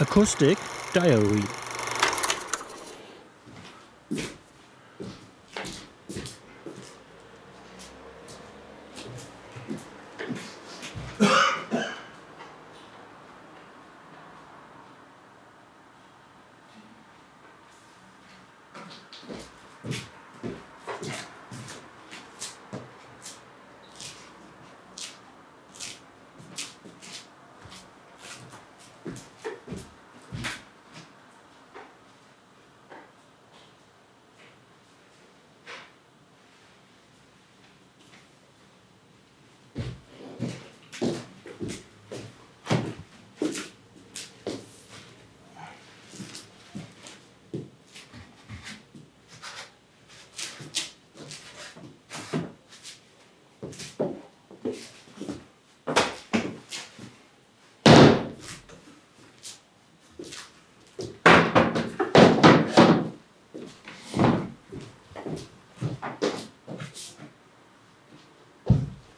Acoustic Diary.